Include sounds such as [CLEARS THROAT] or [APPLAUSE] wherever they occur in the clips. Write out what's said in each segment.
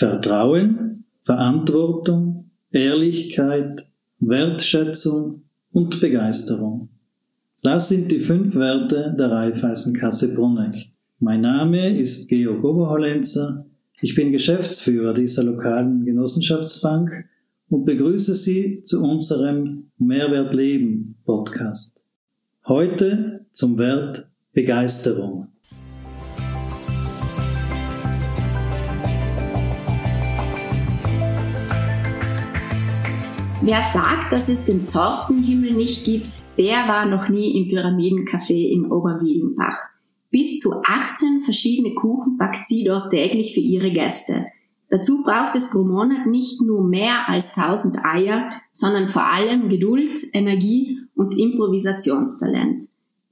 Vertrauen, Verantwortung, Ehrlichkeit, Wertschätzung und Begeisterung. Das sind die fünf Werte der Raiffeisenkasse Bruneck. Mein Name ist Georg Oberhollenzer. Ich bin Geschäftsführer dieser lokalen Genossenschaftsbank und begrüße Sie zu unserem Mehrwert Leben Podcast. Heute zum Wert Begeisterung. Wer sagt, dass es den Tortenhimmel nicht gibt, der war noch nie im Pyramidencafé in Oberwielenbach. Bis zu 18 verschiedene Kuchen backt sie dort täglich für ihre Gäste. Dazu braucht es pro Monat nicht nur mehr als 1000 Eier, sondern vor allem Geduld, Energie und Improvisationstalent.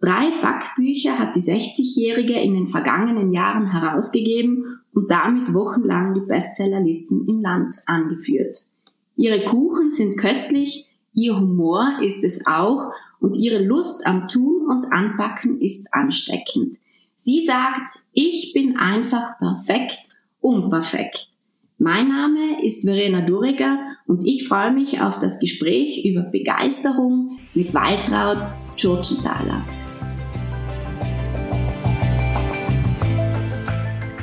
Drei Backbücher hat die 60-Jährige in den vergangenen Jahren herausgegeben und damit wochenlang die Bestsellerlisten im Land angeführt. Ihre Kuchen sind köstlich, ihr Humor ist es auch und ihre Lust am Tun und Anpacken ist ansteckend. Sie sagt, ich bin einfach perfekt, unperfekt. Mein Name ist Verena Duriger und ich freue mich auf das Gespräch über Begeisterung mit Waltraud Tschurtschenthaler.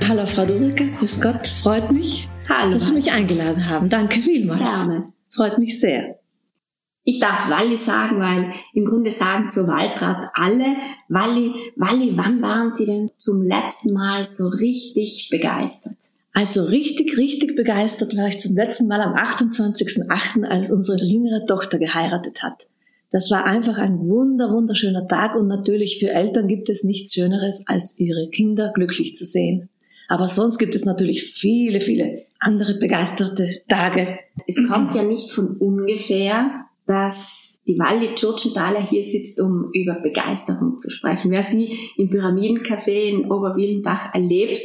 Hallo Frau Duriger, grüß Gott, freut mich. Hallo. Dass Sie mich eingeladen haben. Danke vielmals. Gerne. Freut mich sehr. Ich darf Walli sagen, weil im Grunde sagen zur Waldrat alle, Walli, Walli, wann waren Sie denn zum letzten Mal so richtig begeistert? Also richtig, richtig begeistert war ich zum letzten Mal am 28.08., als unsere jüngere Tochter geheiratet hat. Das war einfach ein wunder, wunderschöner Tag und natürlich für Eltern gibt es nichts Schöneres, als ihre Kinder glücklich zu sehen. Aber sonst gibt es natürlich viele, viele andere begeisterte Tage. Es kommt ja nicht von ungefähr, dass die Walli Tschurtschenthaler hier sitzt, um über Begeisterung zu sprechen. Wer sie im Pyramidencafé in Oberwielenbach erlebt,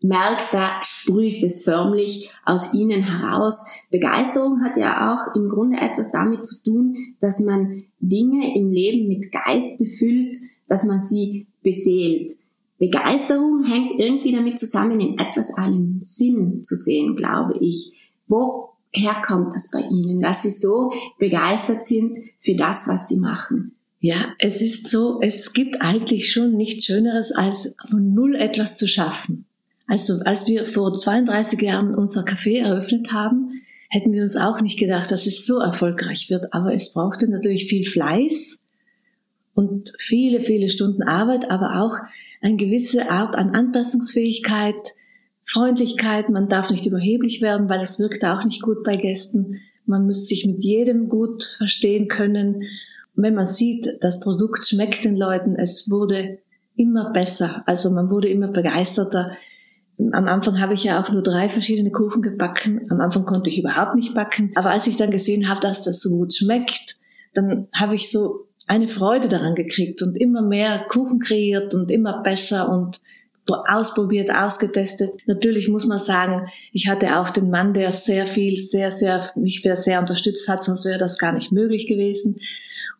merkt, da sprüht es förmlich aus ihnen heraus. Begeisterung hat ja auch im Grunde etwas damit zu tun, dass man Dinge im Leben mit Geist befüllt, dass man sie beseelt. Begeisterung hängt irgendwie damit zusammen, in etwas einen Sinn zu sehen, glaube ich. Woher kommt das bei Ihnen, dass Sie so begeistert sind für das, was Sie machen? Ja, es ist so, es gibt eigentlich schon nichts Schöneres, als von Null etwas zu schaffen. Also als wir vor 32 Jahren unser Café eröffnet haben, hätten wir uns auch nicht gedacht, dass es so erfolgreich wird. Aber es brauchte natürlich viel Fleiß und viele, viele Stunden Arbeit, aber auch eine gewisse Art an Anpassungsfähigkeit, Freundlichkeit. Man darf nicht überheblich werden, weil es wirkt auch nicht gut bei Gästen. Man muss sich mit jedem gut verstehen können. Wenn man sieht, das Produkt schmeckt den Leuten, es wurde immer besser. Also man wurde immer begeisterter. Am Anfang habe ich ja auch nur drei verschiedene Kuchen gebacken. Am Anfang konnte ich überhaupt nicht backen. Aber als ich dann gesehen habe, dass das so gut schmeckt, dann habe ich so eine Freude daran gekriegt und immer mehr Kuchen kreiert und immer besser und ausprobiert, ausgetestet. Natürlich muss man sagen, ich hatte auch den Mann, der sehr viel, sehr, sehr, mich sehr unterstützt hat, sonst wäre das gar nicht möglich gewesen.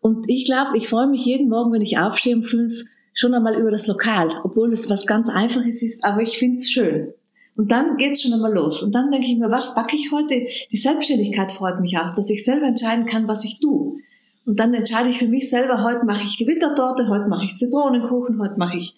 Und ich glaube, ich freue mich jeden Morgen, wenn ich aufstehe um fünf, schon einmal über das Lokal, obwohl es was ganz Einfaches ist, aber ich finde es schön. Und dann geht's schon einmal los. Und dann denke ich mir, was backe ich heute? Die Selbstständigkeit freut mich aus, dass ich selber entscheiden kann, was ich tue. Und dann entscheide ich für mich selber, heute mache ich Gewittertorte, heute mache ich Zitronenkuchen, heute mache ich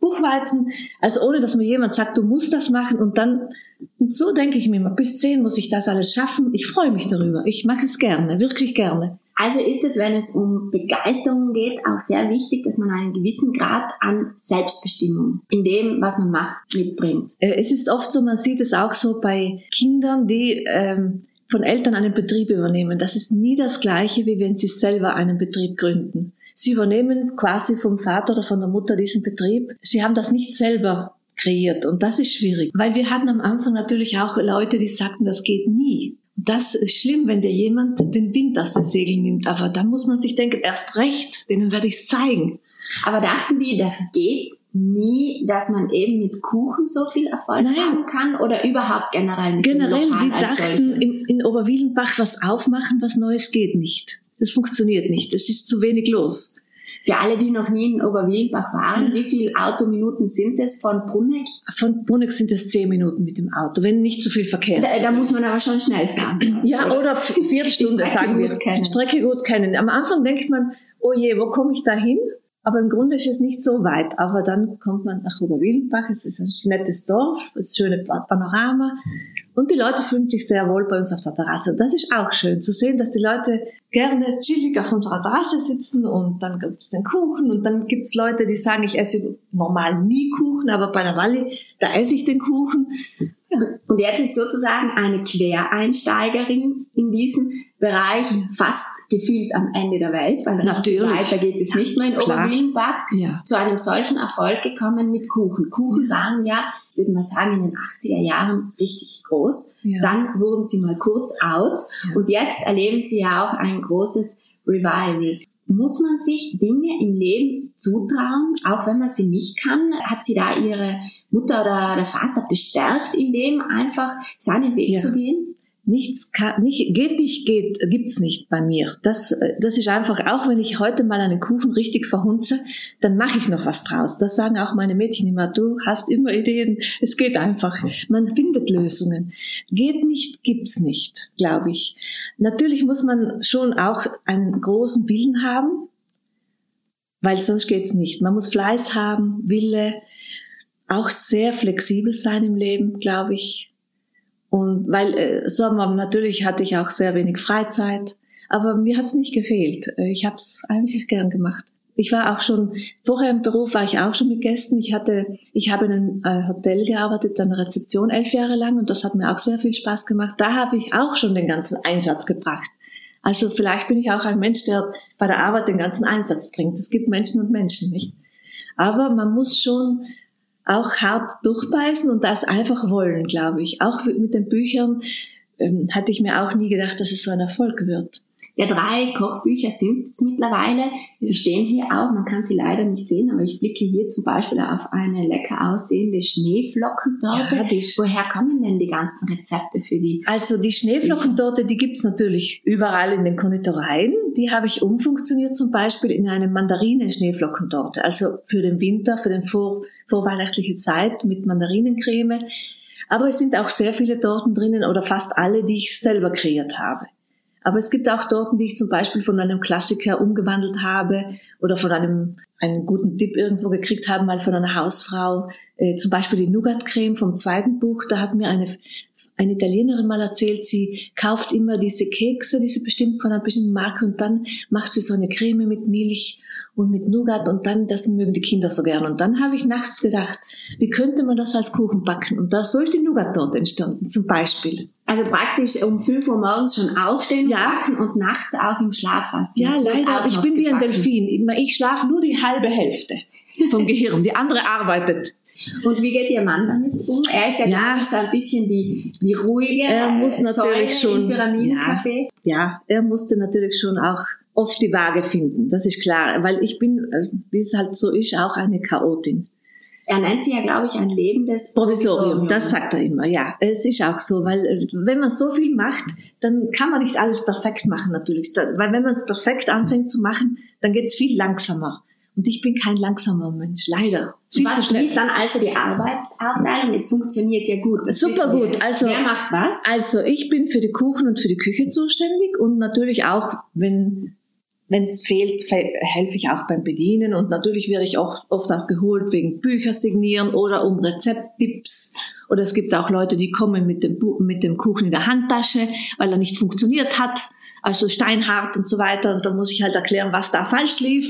Buchweizen. Also ohne, dass mir jemand sagt, du musst das machen. Und dann, und so denke ich mir immer, bis zehn muss ich das alles schaffen. Ich freue mich darüber. Ich mache es gerne, wirklich gerne. Also ist es, wenn es um Begeisterung geht, auch sehr wichtig, dass man einen gewissen Grad an Selbstbestimmung in dem, was man macht, mitbringt. Äh, es ist oft so, man sieht es auch so bei Kindern, die ähm, von Eltern einen Betrieb übernehmen. Das ist nie das Gleiche, wie wenn sie selber einen Betrieb gründen. Sie übernehmen quasi vom Vater oder von der Mutter diesen Betrieb. Sie haben das nicht selber kreiert und das ist schwierig, weil wir hatten am Anfang natürlich auch Leute, die sagten, das geht nie. Das ist schlimm, wenn dir jemand den Wind aus den Segeln nimmt, aber da muss man sich denken, erst recht, denen werde ich es zeigen. Aber dachten die, das geht nie, dass man eben mit Kuchen so viel Erfolg Nein. haben kann oder überhaupt generell mit Generell, die dachten in, in Oberwielenbach was aufmachen, was Neues geht nicht. Das funktioniert nicht. Es ist zu wenig los. Für alle, die noch nie in Oberwilbach waren, wie viele Autominuten sind es von Bruneck? Von Bruneck sind es zehn Minuten mit dem Auto, wenn nicht so viel Verkehr ist. Da, da muss man aber schon schnell fahren. [CLEARS THROAT] Ja, oder [LAUGHS] Viertelstunde, sagen wir. Kennen. Strecke gut kennen. Am Anfang denkt man, oh je, wo komme ich da hin? Aber im Grunde ist es nicht so weit. Aber dann kommt man nach Oberwildenbach. Es ist ein nettes Dorf, ein schönes Panorama. Und die Leute fühlen sich sehr wohl bei uns auf der Terrasse. Das ist auch schön zu sehen, dass die Leute gerne chillig auf unserer Terrasse sitzen und dann gibt es den Kuchen und dann gibt es Leute, die sagen, ich esse normal nie Kuchen, aber bei der Rallye, da esse ich den Kuchen. Und jetzt ist sozusagen eine Quereinsteigerin in diesem Bereich fast gefühlt am Ende der Welt, weil Natürlich. weiter geht es nicht mehr in Klar. Oberwillenbach, Ja. zu einem solchen Erfolg gekommen mit Kuchen. Kuchen waren ja, ich würde mal sagen, in den 80er Jahren richtig groß. Ja. Dann wurden sie mal kurz out Ja. und jetzt erleben sie ja auch ein großes Revival. Muss man sich Dinge im Leben zutrauen, auch wenn man sie nicht kann? Hat sie da ihre Mutter oder der Vater bestärkt in dem, einfach seinen Weg Ja. zu gehen? Nichts kann, nicht, geht nicht, geht, gibt's nicht bei mir. Das, das ist einfach, auch wenn ich heute mal einen Kuchen richtig verhunze, dann mache ich noch was draus. Das sagen auch meine Mädchen immer. Du hast immer Ideen. Es geht einfach. Man findet Lösungen. Geht nicht, gibt's nicht, glaube ich. Natürlich muss man schon auch einen großen Willen haben, weil sonst geht's nicht. Man muss Fleiß haben, Wille, auch sehr flexibel sein im Leben, glaube ich. Und weil äh, Sommer natürlich hatte ich auch sehr wenig Freizeit, aber mir hat's nicht gefehlt. Äh, Ich habe es eigentlich gern gemacht. Ich war auch schon vorher im Beruf war ich auch schon mit Gästen. Ich hatte, ich habe in einem äh, Hotel gearbeitet, an der Rezeption elf Jahre lang und das hat mir auch sehr viel Spaß gemacht. Da habe ich auch schon den ganzen Einsatz gebracht. Also vielleicht bin ich auch ein Mensch, der bei der Arbeit den ganzen Einsatz bringt. Es gibt Menschen und Menschen, nicht? Aber man muss schon auch hart durchbeißen und das einfach wollen, glaube ich. Auch mit den Büchern ähm, hatte ich mir auch nie gedacht, dass es so ein Erfolg wird. Ja, drei Kochbücher sind es mittlerweile. Sie stehen hier auch, man kann sie leider nicht sehen, aber ich blicke hier zum Beispiel auf eine lecker aussehende Schneeflockentorte. Ja, Woher kommen denn die ganzen Rezepte für die? Also die Schneeflockentorte, die gibt's natürlich überall in den Konditoreien. Die habe ich umfunktioniert zum Beispiel in eine Mandarinen-Schneeflockentorte. Also für den Winter, für den vor, vorweihnachtliche Zeit mit Mandarinencreme. Aber es sind auch sehr viele Torten drinnen oder fast alle, die ich selber kreiert habe. Aber es gibt auch Torten, die ich zum Beispiel von einem Klassiker umgewandelt habe oder von einem einen guten Tipp irgendwo gekriegt habe, mal von einer Hausfrau. Äh, zum Beispiel die Nougat-Creme vom zweiten Buch. Da hat mir eine eine Italienerin mal erzählt, sie kauft immer diese Kekse, diese bestimmt von einer bestimmten Marke und dann macht sie so eine Creme mit Milch und mit Nougat und dann, das mögen die Kinder so gern. Und dann habe ich nachts gedacht, wie könnte man das als Kuchen backen? Und da sollte die Nougat-Torte entstanden, zum Beispiel. Also praktisch um 5 Uhr morgens schon aufstehen Ja. backen und nachts auch im Schlaf fasten. Ja, leider, ich bin wie ein gebacken. Delfin. Ich schlafe nur die halbe Hälfte vom Gehirn, die andere arbeitet. Und wie geht Ihr Mann damit um? Er ist ja, Ja. so ein bisschen die, die ruhige Er muss äh, natürlich Säule schon- Pyramidencafé. ja, er musste natürlich schon auch oft die Waage finden, das ist klar, weil ich bin, äh, wie es halt so ist, auch eine Chaotin. Er nennt sie ja, glaube ich, ein lebendes Provisorium, das sagt er immer, ja. Es ist auch so, weil äh, wenn man so viel macht, dann kann man nicht alles perfekt machen natürlich. Weil wenn man es perfekt anfängt zu machen, dann geht es viel langsamer. Und ich bin kein langsamer Mensch, leider. Viel zu Was schnell. ist dann also die Arbeitsaufteilung? Es funktioniert ja gut. Das Super gut. Also- Wer macht was? Also ich bin für die Kuchen und für die Küche zuständig und natürlich auch, wenn wenn es fehlt, fe- helfe ich auch beim Bedienen und natürlich werde ich auch oft auch geholt wegen Bücher signieren oder um Rezepttipps oder es gibt auch Leute, die kommen mit dem, mit dem Kuchen in der Handtasche, weil er nicht funktioniert hat, also steinhart und so weiter und da muss ich halt erklären, was da falsch lief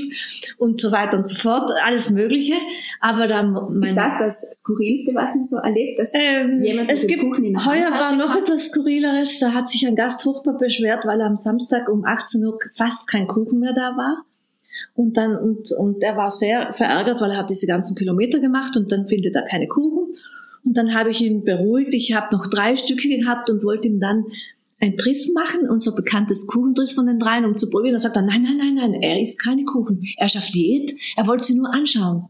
und so weiter und so fort, alles Mögliche, aber dann Ist das das Skurrilste, was man so erlebt? Dass ähm, jemand es gibt, Kuchen in der heuer war noch etwas Skurrileres. Da hat sich ein Gast furchtbar beschwert, weil am Samstag um 18 Uhr fast kein Kuchen mehr da war. Und dann, und, und er war sehr verärgert, weil er hat diese ganzen Kilometer gemacht und dann findet er keine Kuchen. Und dann habe ich ihn beruhigt. Ich habe noch drei Stücke gehabt und wollte ihm dann ein Triss machen, unser bekanntes Kuchentriss von den dreien, um zu probieren. Dann sagt er, nein, nein, nein, nein, er isst keine Kuchen. Er schafft Diät. Er wollte sie nur anschauen.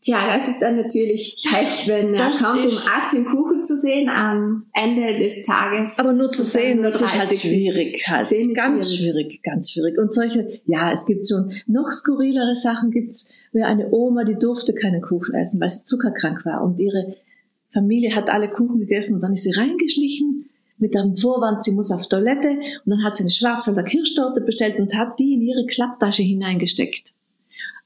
Tja, das ist dann natürlich Pech, wenn er Das kommt, um ist- 18 Kuchen zu sehen am Ende des Tages. Aber nur zu sehen, das ist halt schwierig. Halt. Sehen ist ganz schwierig. schwierig. ganz schwierig. Und solche, ja, es gibt schon noch skurrilere Sachen gibt's, wie eine Oma, die durfte keinen Kuchen essen, weil sie zuckerkrank war. Und ihre Familie hat alle Kuchen gegessen und dann ist sie reingeschlichen mit dem Vorwand, sie muss auf Toilette und dann hat sie eine Schwarzwälder Kirschtorte bestellt und hat die in ihre Klapptasche hineingesteckt.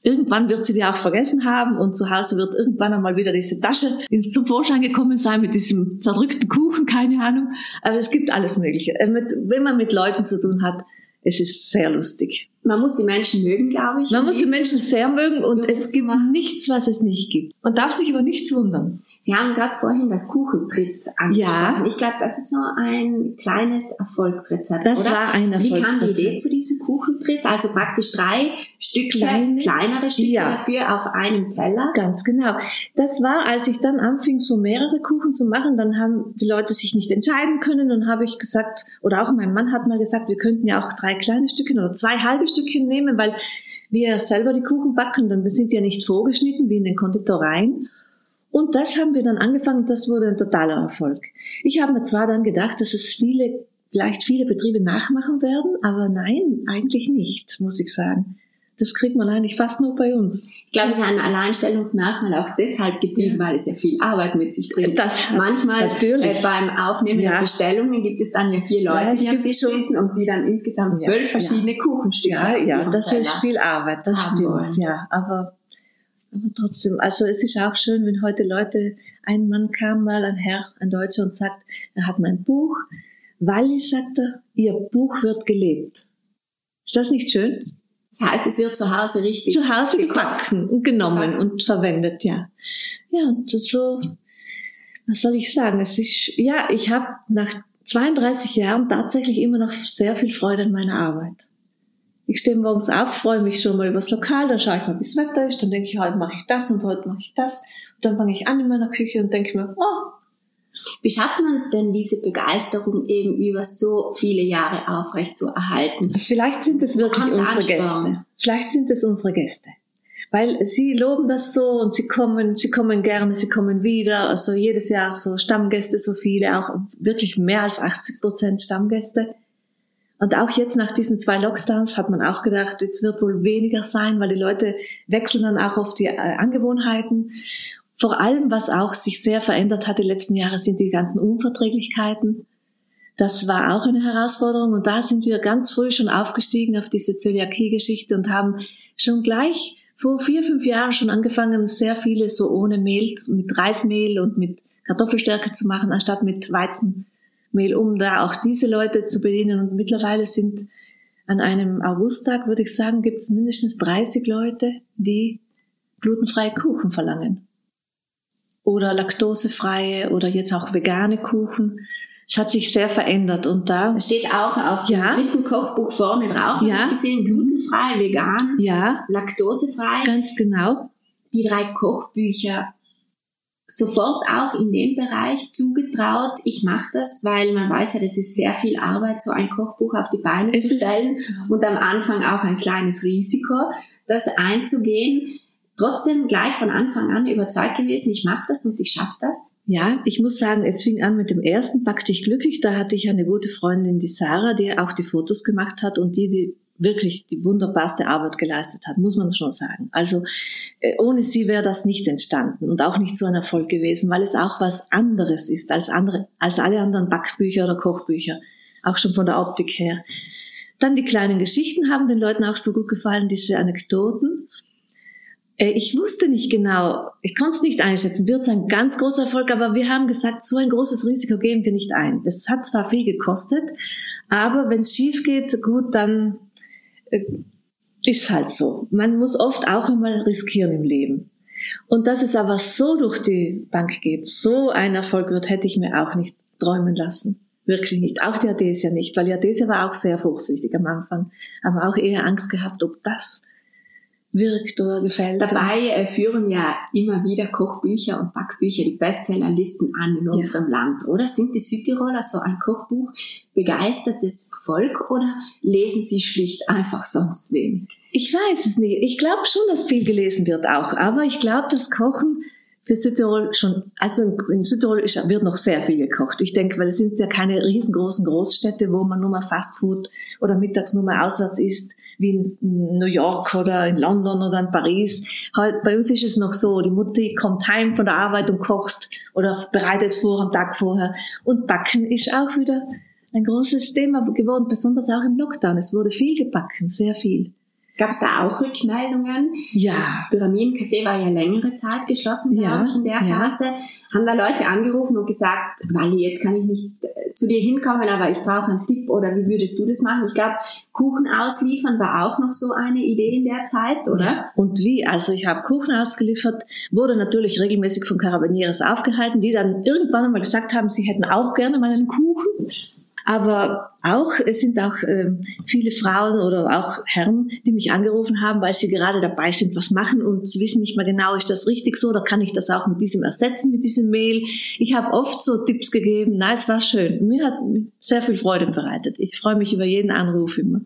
Irgendwann wird sie die auch vergessen haben und zu Hause wird irgendwann einmal wieder diese Tasche zum Vorschein gekommen sein mit diesem zerdrückten Kuchen, keine Ahnung. Aber es gibt alles Mögliche. Äh, Wenn man mit Leuten zu tun hat, es ist sehr lustig. Man muss die Menschen mögen, glaube ich. Man muss die Menschen sehr mögen und es gibt machen. nichts, was es nicht gibt. Man darf sich über nichts wundern. Sie haben gerade vorhin das Kuchentriss angesprochen. Ja. Ich glaube, das ist so ein kleines Erfolgsrezept, Das oder? war ein Wie kam die Erfolgsrezept. Idee zu diesem Kuchentriss? Also praktisch drei Stücke, Kleine- kleinere Stücke Ja. dafür auf einem Teller. Ganz genau. Das war, als ich dann anfing, so mehrere Kuchen zu machen, dann haben die Leute sich nicht entscheiden können und habe ich gesagt, oder auch mein Mann hat mal gesagt, wir könnten ja auch drei kleine Stückchen oder zwei halbe Stückchen nehmen, weil wir selber die Kuchen backen, dann sind die ja nicht vorgeschnitten wie in den Konditoreien. Und das haben wir dann angefangen, das wurde ein totaler Erfolg. Ich habe mir zwar dann gedacht, dass es viele, vielleicht viele Betriebe nachmachen werden, aber nein, eigentlich nicht, muss ich sagen. Das kriegt man eigentlich fast nur bei uns. Ich glaube, es ist ein Alleinstellungsmerkmal auch deshalb geblieben, weil es ja viel Arbeit mit sich bringt. Das Manchmal natürlich. äh, beim Aufnehmen Ja. der Bestellungen gibt es dann ja vier Ja, Leute, es die am Tisch sitzen und die dann insgesamt Ja, zwölf ja. verschiedene Kuchenstücke Ja, ja, das Teller ist viel Arbeit, das stimmt. wollen. Ja, aber, aber trotzdem, also es ist auch schön, wenn heute Leute, ein Mann kam mal, ein Herr, ein Deutscher und sagt, er hat mein Buch, Walli, sagt er, ihr Buch wird gelebt. Ist das nicht schön? Das heißt, es wird zu Hause richtig Zu Hause gepackt und genommen Gebacken. und verwendet, ja. Ja, und so, was soll ich sagen? Es ist, ja, ich habe nach 32 Jahren tatsächlich immer noch sehr viel Freude an meiner Arbeit. Ich stehe morgens auf, freue mich schon mal übers Lokal, dann schaue ich mal, wie das Wetter ist, dann denke ich, heute mache ich das und heute mache ich das. Und dann fange ich an in meiner Küche und denke mir, oh, Wie schafft man es denn, diese Begeisterung eben über so viele Jahre aufrecht zu erhalten? Vielleicht sind es wirklich Kommt unsere Ansporn. Gäste. Vielleicht sind es unsere Gäste. Weil sie loben das so und sie kommen, sie kommen gerne, sie kommen wieder. Also jedes Jahr so Stammgäste, so viele, auch wirklich mehr als 80 Prozent Stammgäste. Und auch jetzt nach diesen zwei Lockdowns hat man auch gedacht, jetzt wird wohl weniger sein, weil die Leute wechseln dann auch auf die äh, Angewohnheiten. Vor allem, was auch sich sehr verändert hat die letzten Jahre, sind die ganzen Unverträglichkeiten. Das war auch eine Herausforderung und da sind wir ganz früh schon aufgestiegen auf diese Zöliakie-Geschichte und haben schon gleich vor vier, fünf Jahren schon angefangen, sehr viele so ohne Mehl, mit Reismehl und mit Kartoffelstärke zu machen, anstatt mit Weizenmehl, um da auch diese Leute zu bedienen. Und mittlerweile sind an einem Augusttag, würde ich sagen, gibt es mindestens 30 Leute, die glutenfreie Kuchen verlangen. Oder laktosefreie oder jetzt auch vegane Kuchen. Es hat sich sehr verändert und da, Das steht auch auf dem Ja. dritten Kochbuch vorne drauf. Ja. Gesehen, glutenfrei, vegan, ja, laktosefrei. ganz genau. Die drei Kochbücher sofort auch in dem Bereich zugetraut. Ich mache das, weil man weiß ja, das ist sehr viel Arbeit, so ein Kochbuch auf die Beine Es zu stellen und am Anfang auch ein kleines Risiko, das einzugehen. Trotzdem gleich von Anfang an überzeugt gewesen, ich mache das und ich schaffe das. Ja, ich muss sagen, es fing an mit dem ersten Pack dich glücklich. Da hatte ich eine gute Freundin, die Sarah, die auch die Fotos gemacht hat und die, die wirklich die wunderbarste Arbeit geleistet hat, muss man schon sagen. Also äh, ohne sie wäre das nicht entstanden und auch nicht so ein Erfolg gewesen, weil es auch was anderes ist als andere, als alle anderen Backbücher oder Kochbücher, auch schon von der Optik her. Dann die kleinen Geschichten haben den Leuten auch so gut gefallen, diese Anekdoten. Äh, Ich wusste nicht genau, ich konnte es nicht einschätzen, wird es ein ganz großer Erfolg, aber wir haben gesagt, so ein großes Risiko gehen wir nicht ein. Es hat zwar viel gekostet, aber wenn es schief geht, gut, dann äh, ist halt so. Man muss oft auch einmal riskieren im Leben. Und dass es aber so durch die Bank geht, so ein Erfolg wird, hätte ich mir auch nicht träumen lassen. Wirklich nicht. Auch die Adesia nicht, weil die Adesia war auch sehr vorsichtig am Anfang, aber auch eher Angst gehabt, ob das wirkt oder gefällt. Dabei äh, führen ja immer wieder Kochbücher und Backbücher die Bestsellerlisten an in unserem ja. Land, oder? Sind die Südtiroler so ein Kochbuch begeistertes Volk oder lesen sie schlicht einfach sonst wenig? Ich weiß es nicht. Ich glaube schon, dass viel gelesen wird auch, aber ich glaube, dass Kochen für Südtirol schon, also in Südtirol ist, wird noch sehr viel gekocht. Ich denke, weil es sind ja keine riesengroßen Großstädte, wo man nur mal Fastfood oder mittags nur mal auswärts isst, wie in New York oder in London oder in Paris. Halt, bei uns ist es noch so, die Mutti kommt heim von der Arbeit und kocht oder bereitet vor am Tag vorher. Und Backen ist auch wieder ein großes Thema geworden, besonders auch im Lockdown. Es wurde viel gebacken, sehr viel. Gab es da auch Rückmeldungen? Ja. Pyramidencafé war ja längere Zeit geschlossen, glaube ja. ich, in der Phase. Ja. Haben da Leute angerufen und gesagt, Wally, jetzt kann ich nicht äh, zu dir hinkommen, aber ich brauche einen Tipp oder wie würdest du das machen? Ich glaube, Kuchen ausliefern war auch noch so eine Idee in der Zeit, oder? Ja. Und wie? Also ich habe Kuchen ausgeliefert, wurde natürlich regelmäßig von Karabinieres aufgehalten, die dann irgendwann einmal gesagt haben, sie hätten auch gerne mal einen Kuchen. Aber auch, es sind auch äh, viele Frauen oder auch Herren, die mich angerufen haben, weil sie gerade dabei sind, was machen und sie wissen nicht mehr genau, ist das richtig so oder kann ich das auch mit diesem ersetzen, mit diesem Mail. Ich habe oft so Tipps gegeben. Nein, es war schön. Mir hat sehr viel Freude bereitet. Ich freue mich über jeden Anruf immer.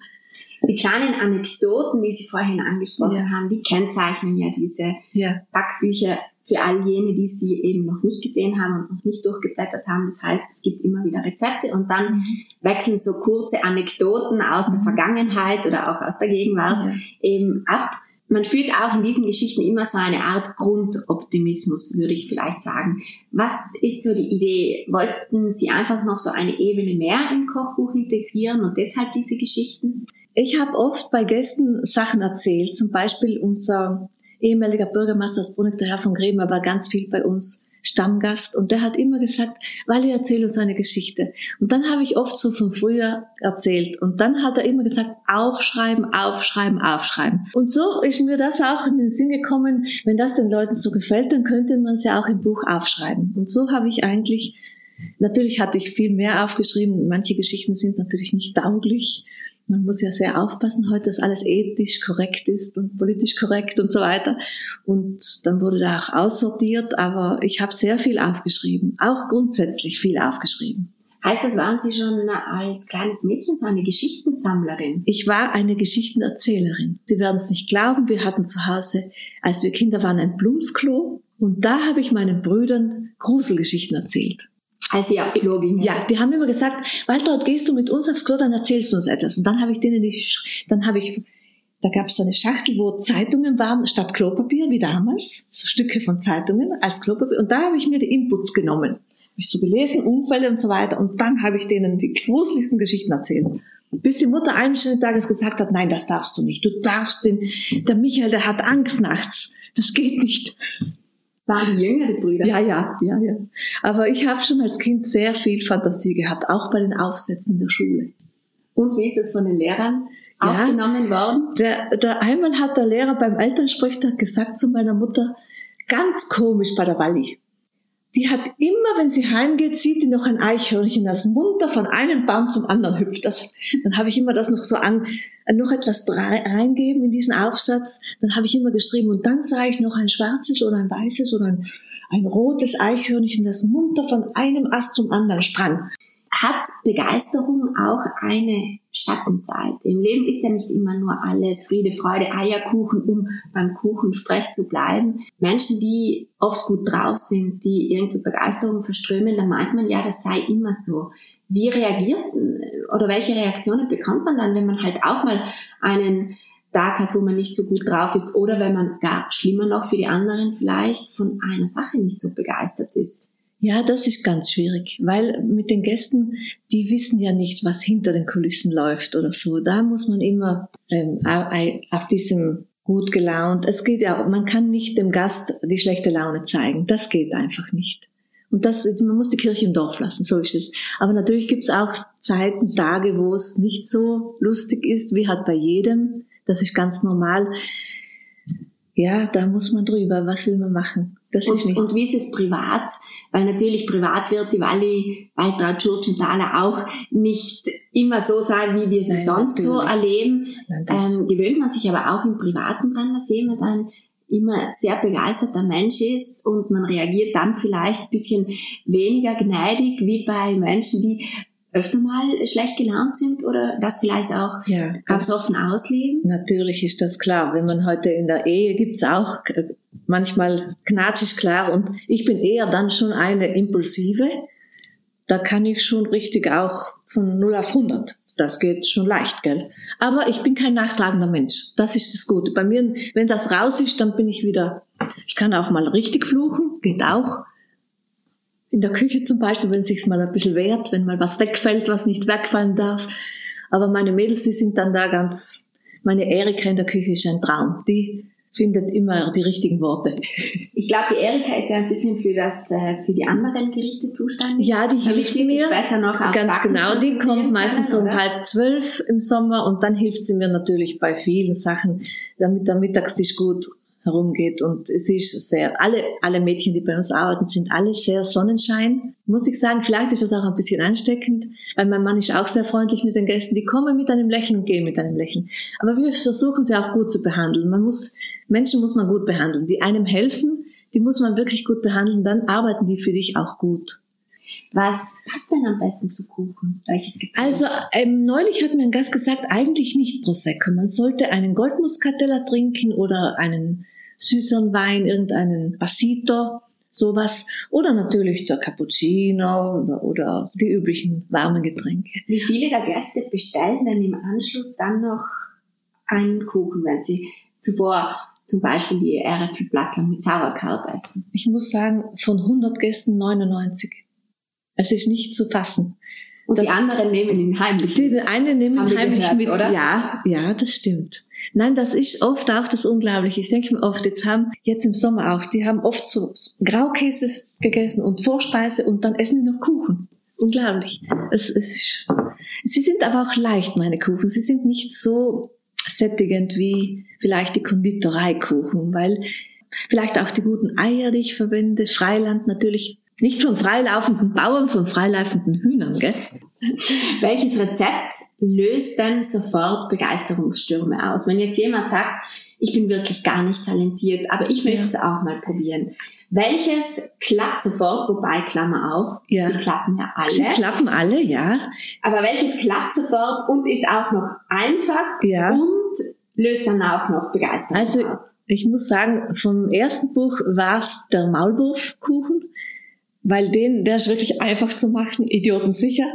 Die kleinen Anekdoten, die Sie vorhin angesprochen ja. haben, die kennzeichnen ja diese ja. Backbücher für all jene, die sie eben noch nicht gesehen haben und noch nicht durchgeblättert haben. Das heißt, es gibt immer wieder Rezepte und dann wechseln so kurze Anekdoten aus der mhm. Vergangenheit oder auch aus der Gegenwart eben ab. Man spürt auch in diesen Geschichten immer so eine Art Grundoptimismus, würde ich vielleicht sagen. Was ist so die Idee? Wollten Sie einfach noch so eine Ebene mehr im Kochbuch integrieren und deshalb diese Geschichten? Ich habe oft bei Gästen Sachen erzählt, zum Beispiel unser ehemaliger Bürgermeister aus Bruneck, der Herr von Gremer, war ganz viel bei uns Stammgast und der hat immer gesagt, Wally, erzähl uns eine Geschichte. Und dann habe ich oft so von früher erzählt und dann hat er immer gesagt, aufschreiben, aufschreiben, aufschreiben. Und so ist mir das auch in den Sinn gekommen, wenn das den Leuten so gefällt, dann könnte man es ja auch im Buch aufschreiben. Und so habe ich eigentlich, natürlich hatte ich viel mehr aufgeschrieben, manche Geschichten sind natürlich nicht tauglich, man muss ja sehr aufpassen heute, dass alles ethisch korrekt ist und politisch korrekt und so weiter. Und dann wurde da auch aussortiert, aber ich habe sehr viel aufgeschrieben, auch grundsätzlich viel aufgeschrieben. Heißt das, waren Sie schon als kleines Mädchen so eine Geschichtensammlerin? Ich war eine Geschichtenerzählerin. Sie werden es nicht glauben, wir hatten zu Hause, als wir Kinder waren, ein Blumsklo und da habe ich meinen Brüdern Gruselgeschichten erzählt. Als sie aufs Klo gingen. Ja, die haben immer gesagt, Waltraud, gehst du mit uns aufs Klo, dann erzählst du uns etwas. Und dann habe ich denen die, dann habe ich, da gab es so eine Schachtel, wo Zeitungen waren, statt Klopapier, wie damals, so Stücke von Zeitungen als Klopapier. Und da habe ich mir die Inputs genommen. Habe ich so gelesen, Unfälle und so weiter. Und dann habe ich denen die gruseligsten Geschichten erzählt. Bis die Mutter eines schönen Tages gesagt hat, nein, das darfst du nicht. Du darfst den, der Michael, der hat Angst nachts. Das geht nicht. Waren die jüngere Brüder? Ja, ja, ja, ja. Aber ich habe schon als Kind sehr viel Fantasie gehabt, auch bei den Aufsätzen in der Schule. Und wie ist das von den Lehrern ja, aufgenommen worden? Der, der, einmal hat der Lehrer beim Elternsprechtag gesagt zu meiner Mutter, ganz komisch bei der Walli. Die hat immer, wenn sie heimgeht, sieht die noch ein Eichhörnchen, das munter von einem Baum zum anderen hüpft. Das, dann habe ich immer das noch so an, noch etwas reingeben in diesen Aufsatz. Dann habe ich immer geschrieben und dann sah ich noch ein schwarzes oder ein weißes oder ein, ein rotes Eichhörnchen, das munter von einem Ast zum anderen sprang. Hat Begeisterung auch eine Schattenseite? Im Leben ist ja nicht immer nur alles Friede, Freude, Eierkuchen, um beim Kuchensprech zu bleiben. Menschen, die oft gut drauf sind, die irgendwie Begeisterung verströmen, da meint man ja, das sei immer so. Wie reagiert oder welche Reaktionen bekommt man dann, wenn man halt auch mal einen Tag hat, wo man nicht so gut drauf ist oder wenn man gar schlimmer noch für die anderen vielleicht von einer Sache nicht so begeistert ist? Ja, das ist ganz schwierig, weil mit den Gästen, die wissen ja nicht, was hinter den Kulissen läuft oder so. Da muss man immer ähm, auf diesem gut gelaunt. Es geht ja, man kann nicht dem Gast die schlechte Laune zeigen. Das geht einfach nicht. Und das, man muss die Kirche im Dorf lassen, so ist es. Aber natürlich gibt es auch Zeiten, Tage, wo es nicht so lustig ist, wie halt bei jedem. Das ist ganz normal. Ja, da muss man drüber. Was will man machen? Das und, ist nicht. und wie ist es privat? Weil natürlich privat wird die Walli, Waltraud Schurchenthaler auch nicht immer so sein, wie wir sie Nein, sonst natürlich. so erleben. Nein, ähm, gewöhnt man sich aber auch im Privaten dran, dass jemand dann immer sehr begeisterter Mensch ist und man reagiert dann vielleicht ein bisschen weniger gneidig wie bei Menschen, die öfter mal schlecht gelaunt sind oder das vielleicht auch ja, ganz offen ausleben? Natürlich ist das klar. Wenn man heute in der Ehe gibt es auch äh, manchmal knatschig klar und ich bin eher dann schon eine impulsive. Da kann ich schon richtig auch von 0 auf 100. Das geht schon leicht, gell? Aber ich bin kein nachtragender Mensch. Das ist das Gute. Bei mir, wenn das raus ist, dann bin ich wieder, ich kann auch mal richtig fluchen, geht auch in der Küche zum Beispiel, wenn es sich mal ein bisschen wehrt, wenn mal was wegfällt, was nicht wegfallen darf. Aber meine Mädels, die sind dann da ganz, meine Erika in der Küche ist ein Traum. Die findet immer die richtigen Worte. Ich glaube, die Erika ist ja ein bisschen für das, äh, für die anderen Gerichte zuständig. Ja, die hilft sie mir. besser noch Ganz Backen genau, die kommt meistens um halb zwölf im Sommer und dann hilft sie mir natürlich bei vielen Sachen, damit der Mittagstisch gut herumgeht. Und es ist sehr, alle, alle Mädchen, die bei uns arbeiten, sind alle sehr Sonnenschein. Muss ich sagen, vielleicht ist das auch ein bisschen ansteckend, weil mein Mann ist auch sehr freundlich mit den Gästen. Die kommen mit einem Lächeln und gehen mit einem Lächeln. Aber wir versuchen sie auch gut zu behandeln. Man muss, Menschen muss man gut behandeln. Die einem helfen, die muss man wirklich gut behandeln, dann arbeiten die für dich auch gut. Was passt denn am besten zu Kuchen? Welches Getränk? Also ähm, neulich hat mir ein Gast gesagt, eigentlich nicht Prosecco. Man sollte einen Goldmuskateller trinken oder einen süßeren Wein, irgendeinen Basito, sowas. Oder natürlich der Cappuccino oder, oder die üblichen warmen Getränke. Wie viele der Gäste bestellen denn im Anschluss dann noch einen Kuchen, wenn sie zuvor zum Beispiel die Äpfelblattern mit Sauerkraut essen? Ich muss sagen, von 100 Gästen 99. Es ist nicht zu fassen. Und das, die anderen nehmen ihn heimlich die, mit. Die einen nehmen ihn heimlich gehört, mit, oder? Ja, ja, das stimmt. Nein, das ist oft auch das Unglaubliche. Ich denke mir oft, jetzt haben, jetzt im Sommer auch, die haben oft so Graukäse gegessen und Vorspeise und dann essen die noch Kuchen. Unglaublich. Es, es, sie sind aber auch leicht, meine Kuchen. Sie sind nicht so sättigend wie vielleicht die Konditoreikuchen, weil vielleicht auch die guten Eier, die ich verwende, Freiland natürlich nicht von freilaufenden Bauern, von freilaufenden Hühnern, gell? [LAUGHS] Welches Rezept löst denn sofort Begeisterungsstürme aus? Wenn jetzt jemand sagt, ich bin wirklich gar nicht talentiert, aber ich möchte ja. es auch mal probieren. Welches klappt sofort, wobei Klammer auf, ja. sie klappen ja alle. Sie klappen alle, ja. Aber welches klappt sofort und ist auch noch einfach ja. und löst dann auch noch Begeisterung also, aus? Ich muss sagen, vom ersten Buch war es der Maulwurfkuchen weil den, der ist wirklich einfach zu machen, idiotensicher.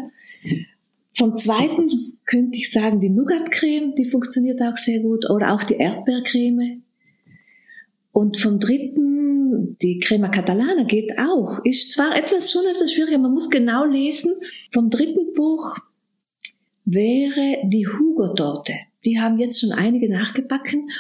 Vom zweiten könnte ich sagen, die Nougat-Creme, die funktioniert auch sehr gut, oder auch die Erdbeercreme. Und vom dritten, die Crema Catalana geht auch. Ist zwar etwas schon etwas schwieriger, man muss genau lesen. Vom dritten Buch wäre die Hugo-Torte. Die haben jetzt schon einige nachgebacken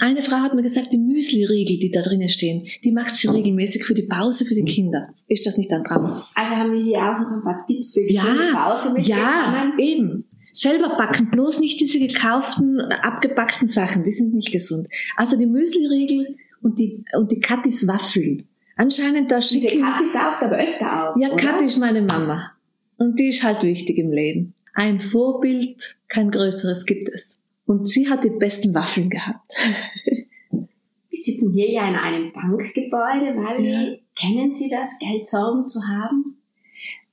eine Frau hat mir gesagt, die Müsli-Riegel, die da drinnen stehen, die macht sie regelmäßig für die Pause für die Kinder. Ist das nicht ein Traum? Also haben wir hier auch noch ein paar Tipps für die ja, Pause mit Ja, eben. Selber backen, bloß nicht diese gekauften, abgepackten Sachen, die sind nicht gesund. Also die Müsli-Riegel und die, und die Kattis Waffeln. Anscheinend da schicken... Diese Kathi taucht aber öfter auf, Ja, Kathi ist meine Mama. Und die ist halt wichtig im Leben. Ein Vorbild, kein größeres gibt es. Und sie hat die besten Waffeln gehabt. [LAUGHS] Wir sitzen hier ja in einem Bankgebäude, weil ja. kennen Sie das, Geldsorgen zu haben?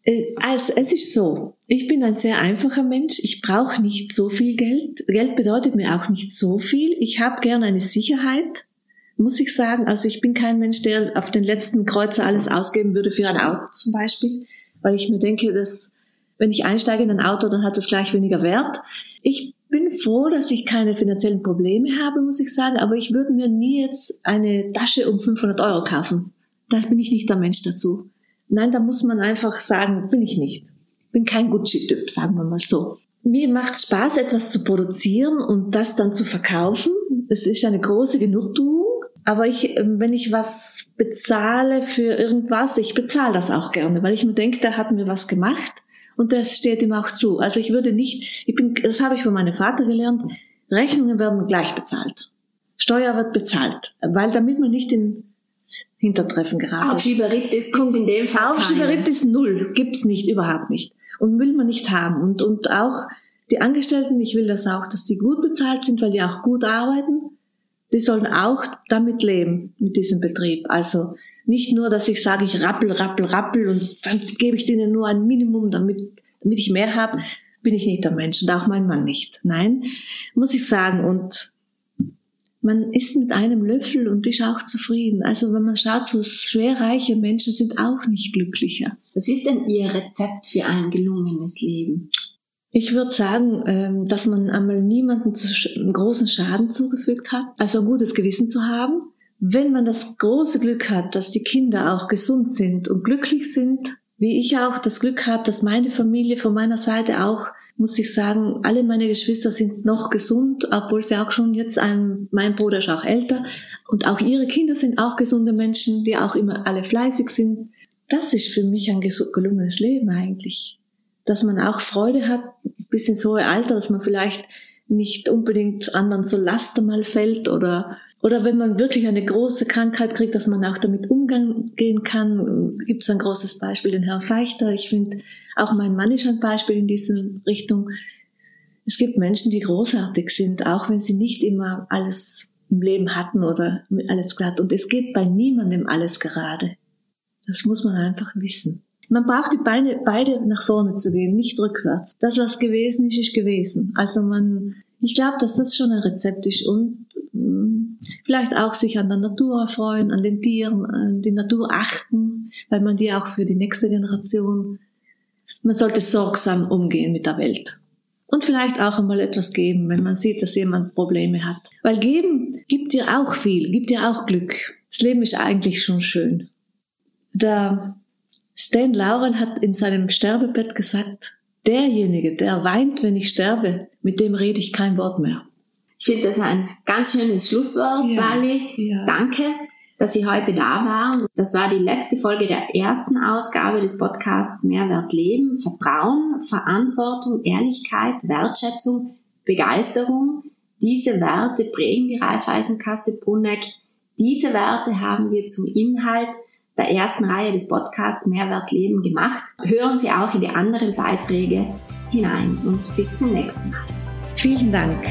Äh, also es ist so, ich bin ein sehr einfacher Mensch. Ich brauche nicht so viel Geld. Geld bedeutet mir auch nicht so viel. Ich habe gerne eine Sicherheit, muss ich sagen. Also ich bin kein Mensch, der auf den letzten Kreuzer alles ausgeben würde für ein Auto zum Beispiel, weil ich mir denke, dass wenn ich einsteige in ein Auto, dann hat es gleich weniger Wert. Ich bin froh, dass ich keine finanziellen Probleme habe, muss ich sagen, aber ich würde mir nie jetzt eine Tasche um 500 Euro kaufen. Da bin ich nicht der Mensch dazu. Nein, da muss man einfach sagen, bin ich nicht. Bin kein Gucci-Typ, sagen wir mal so. Mir macht Spaß, etwas zu produzieren und das dann zu verkaufen. Es ist eine große Genugtuung. Aber ich, ähm, wenn ich was bezahle für irgendwas, ich bezahle das auch gerne, weil ich mir denke, da hat mir was gemacht und das steht ihm auch zu. Also ich würde nicht, ich bin, das habe ich von meinem Vater gelernt, Rechnungen werden gleich bezahlt. Steuer wird bezahlt, weil damit man nicht in Hintertreffen geraten. Aufschieberitis gibt's in dem Fall Aufschieberitis null, gibt's nicht, überhaupt nicht. Und will man nicht haben. Und, und auch die Angestellten, ich will das auch, dass die gut bezahlt sind, weil die auch gut arbeiten. Die sollen auch damit leben, mit diesem Betrieb. Also nicht nur, dass ich sage, ich rappel, rappel, rappel und dann gebe ich denen nur ein Minimum, damit, damit ich mehr habe, bin ich nicht der Mensch und auch mein Mann nicht. Nein, muss ich sagen. Und man isst mit einem Löffel und ist auch zufrieden. Also wenn man schaut, so schwerreiche Menschen sind auch nicht glücklicher. Was ist denn Ihr Rezept für ein gelungenes Leben? Ich würde sagen, ähm, dass man einmal niemanden großen Schaden zugefügt hat, also ein gutes Gewissen zu haben. Wenn man das große Glück hat, dass die Kinder auch gesund sind und glücklich sind, wie ich auch das Glück habe, dass meine Familie von meiner Seite auch muss ich sagen, alle meine Geschwister sind noch gesund, obwohl sie auch schon jetzt, ein, mein Bruder ist auch älter und auch ihre Kinder sind auch gesunde Menschen, die auch immer alle fleißig sind. Das ist für mich ein gelungenes Leben eigentlich. Dass man auch Freude hat, bis ins hohe Alter, dass man vielleicht nicht unbedingt anderen zur Last mal fällt oder oder wenn man wirklich eine große Krankheit kriegt, dass man auch damit umgehen kann. Gibt es ein großes Beispiel, den Herrn Feichter. Ich finde, auch mein Mann ist ein Beispiel in diese Richtung. Es gibt Menschen, die großartig sind, auch wenn sie nicht immer alles im Leben hatten oder alles glatt. Und es geht bei niemandem alles gerade. Das muss man einfach wissen. Man braucht die Beine beide nach vorne zu gehen, nicht rückwärts. Das, was gewesen ist, ist gewesen. Also man, ich glaube, dass das schon ein Rezept ist und mh, vielleicht auch sich an der Natur erfreuen, an den Tieren, an die Natur achten, weil man die auch für die nächste Generation, man sollte sorgsam umgehen mit der Welt. Und vielleicht auch einmal etwas geben, wenn man sieht, dass jemand Probleme hat. Weil geben gibt dir auch viel, gibt dir auch Glück. Das Leben ist eigentlich schon schön. Der Stan Lauren hat in seinem Sterbebett gesagt, derjenige, der weint, wenn ich sterbe, mit dem rede ich kein Wort mehr. Ich finde das ein ganz schönes Schlusswort, ja, Wally. Ja. Danke, dass Sie heute da waren. Das war die letzte Folge der ersten Ausgabe des Podcasts Mehrwert Leben. Vertrauen, Verantwortung, Ehrlichkeit, Wertschätzung, Begeisterung. Diese Werte prägen die Raiffeisenkasse Bruneck. Diese Werte haben wir zum Inhalt der ersten Reihe des Podcasts Mehrwert Leben gemacht. Hören Sie auch in die anderen Beiträge hinein und bis zum nächsten Mal. Vielen Dank.